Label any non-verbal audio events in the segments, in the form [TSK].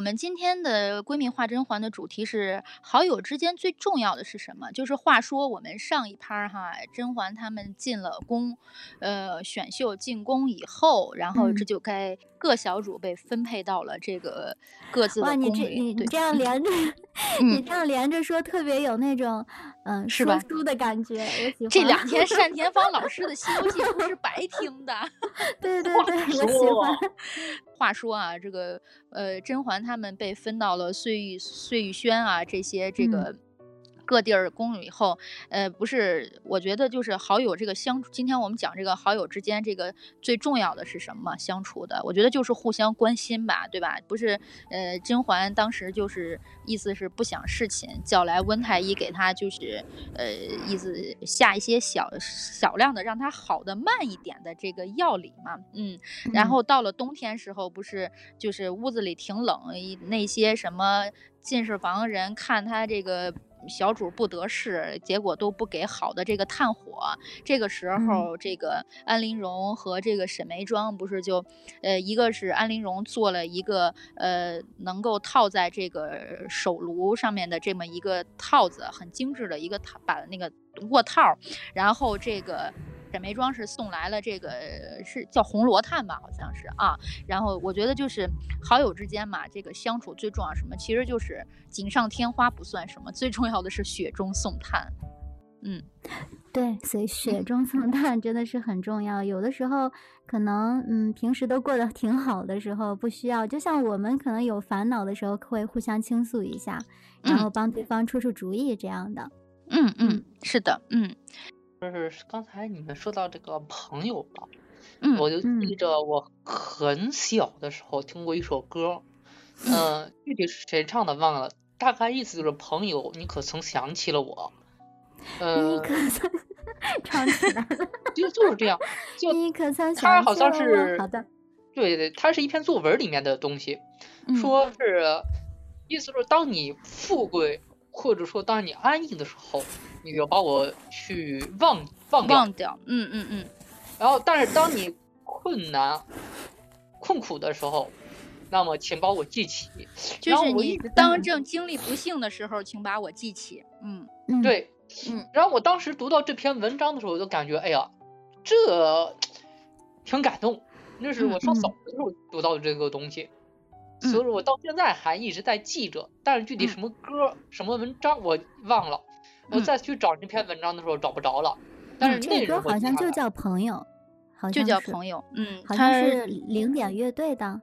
们今天的闺蜜画甄嬛的主题是好友之间最重要的是什么？就是话说我们上一趴哈，甄嬛他们进了宫，呃，选秀进宫以后，然后这就该各小主被分配到了这个各自的哇，宫你这里。对你你这样连着，你这样连着说，特别有那种嗯是吧说书的感觉，我喜欢。这两天 [LAUGHS] 单田芳老师的《西游记》不是白听的。[LAUGHS] 对对对，我喜欢。话说啊，这个呃，甄嬛他们被分到了碎玉、碎玉轩啊这些这个。各地儿宫里以后，呃，不是，我觉得就是好友这个相处。今天我们讲这个好友之间，这个最重要的是什么？相处的，我觉得就是互相关心吧，对吧？不是，呃，甄嬛当时就是意思是不想侍寝，叫来温太医给她就是，呃，意思下一些小小量的让她好的慢一点的这个药理嘛，嗯。然后到了冬天时候，不是就是屋子里挺冷，那些什么进士房人看他这个。小主不得势，结果都不给好的这个炭火。这个时候，这个安陵容和这个沈眉庄不是就，呃，一个是安陵容做了一个呃能够套在这个手炉上面的这么一个套子，很精致的一个套，把那个卧套，然后这个。沈眉庄是送来了这个是叫红罗炭吧，好像是啊。然后我觉得就是好友之间嘛，这个相处最重要什么？其实就是锦上添花不算什么，最重要的是雪中送炭。嗯，对，所以雪中送炭真的是很重要。有的时候可能嗯，平时都过得挺好的时候，不需要。就像我们可能有烦恼的时候，会互相倾诉一下，然后帮对方出出主意这样的。嗯嗯，是的，嗯。就是刚才你们说到这个朋友吧，嗯，我就记着我很小的时候听过一首歌，嗯，具体是谁唱的忘了，大概意思就是朋友，你可曾想起了我？[LAUGHS] 你可曾唱起来了？就就是这样，就你可曾他好像是好的，对对，它是一篇作文里面的东西，嗯。说是意思是当你富贵或者说当你安逸的时候。你要把我去忘忘掉，忘掉，嗯嗯嗯。然后，但是当你困难、困苦的时候，那么请把我记起。就是你当正经历不幸的时候，请把我记起。嗯，对，嗯。然后我当时读到这篇文章的时候，我就感觉，哎呀，这 [TSK] 挺感动。那是我上小学的时候读到的这个东西，嗯、所以说我到现在还一直在记着。但是具体什么歌、嗯、什么文章我忘了。我再去找那篇文章的时候找不着了，但是这歌好像就叫朋友，好像就叫朋友，嗯，好像是零点乐队的。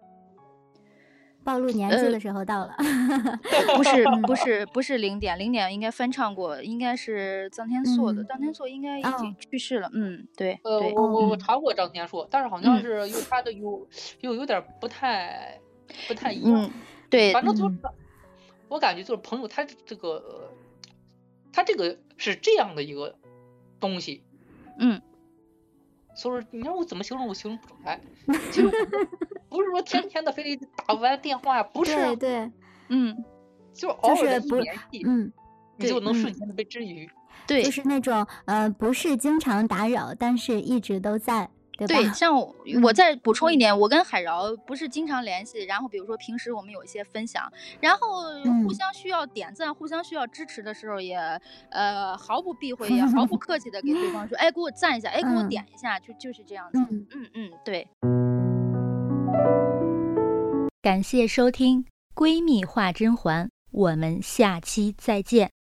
暴露年纪的时候到了，呃、[LAUGHS] 不是不是不是零点，零点应该翻唱过，应该是臧天朔的，臧、嗯、天朔应该已经去世了，嗯，对，呃，对我我我查过臧天朔，但是好像嗯是又他的又又有点不太不太一样，嗯，对，反正就是我感觉就是朋友他这个。他这个是这样的一个东西，嗯，所以你让我怎么形容，我形容不出来。其实不是说天天的非得打不完电话呀，不是、啊，对对，嗯，就偶尔的一联系，嗯，你就能瞬间的被治愈。对，就是那种呃，不是经常打扰，但是一直都在。对,对，[LAUGHS] 像我，再补充一点，我跟海饶不是经常联系，然后比如说平时我们有一些分享，然后互相需要点赞、嗯、互相需要支持的时候也，呃毫不避讳，也毫不客气的给对方说，[LAUGHS] 哎，给我赞一下，哎，给我点一下，嗯、就就是这样子。嗯嗯嗯，对。感谢收听《闺蜜话甄嬛》，我们下期再见。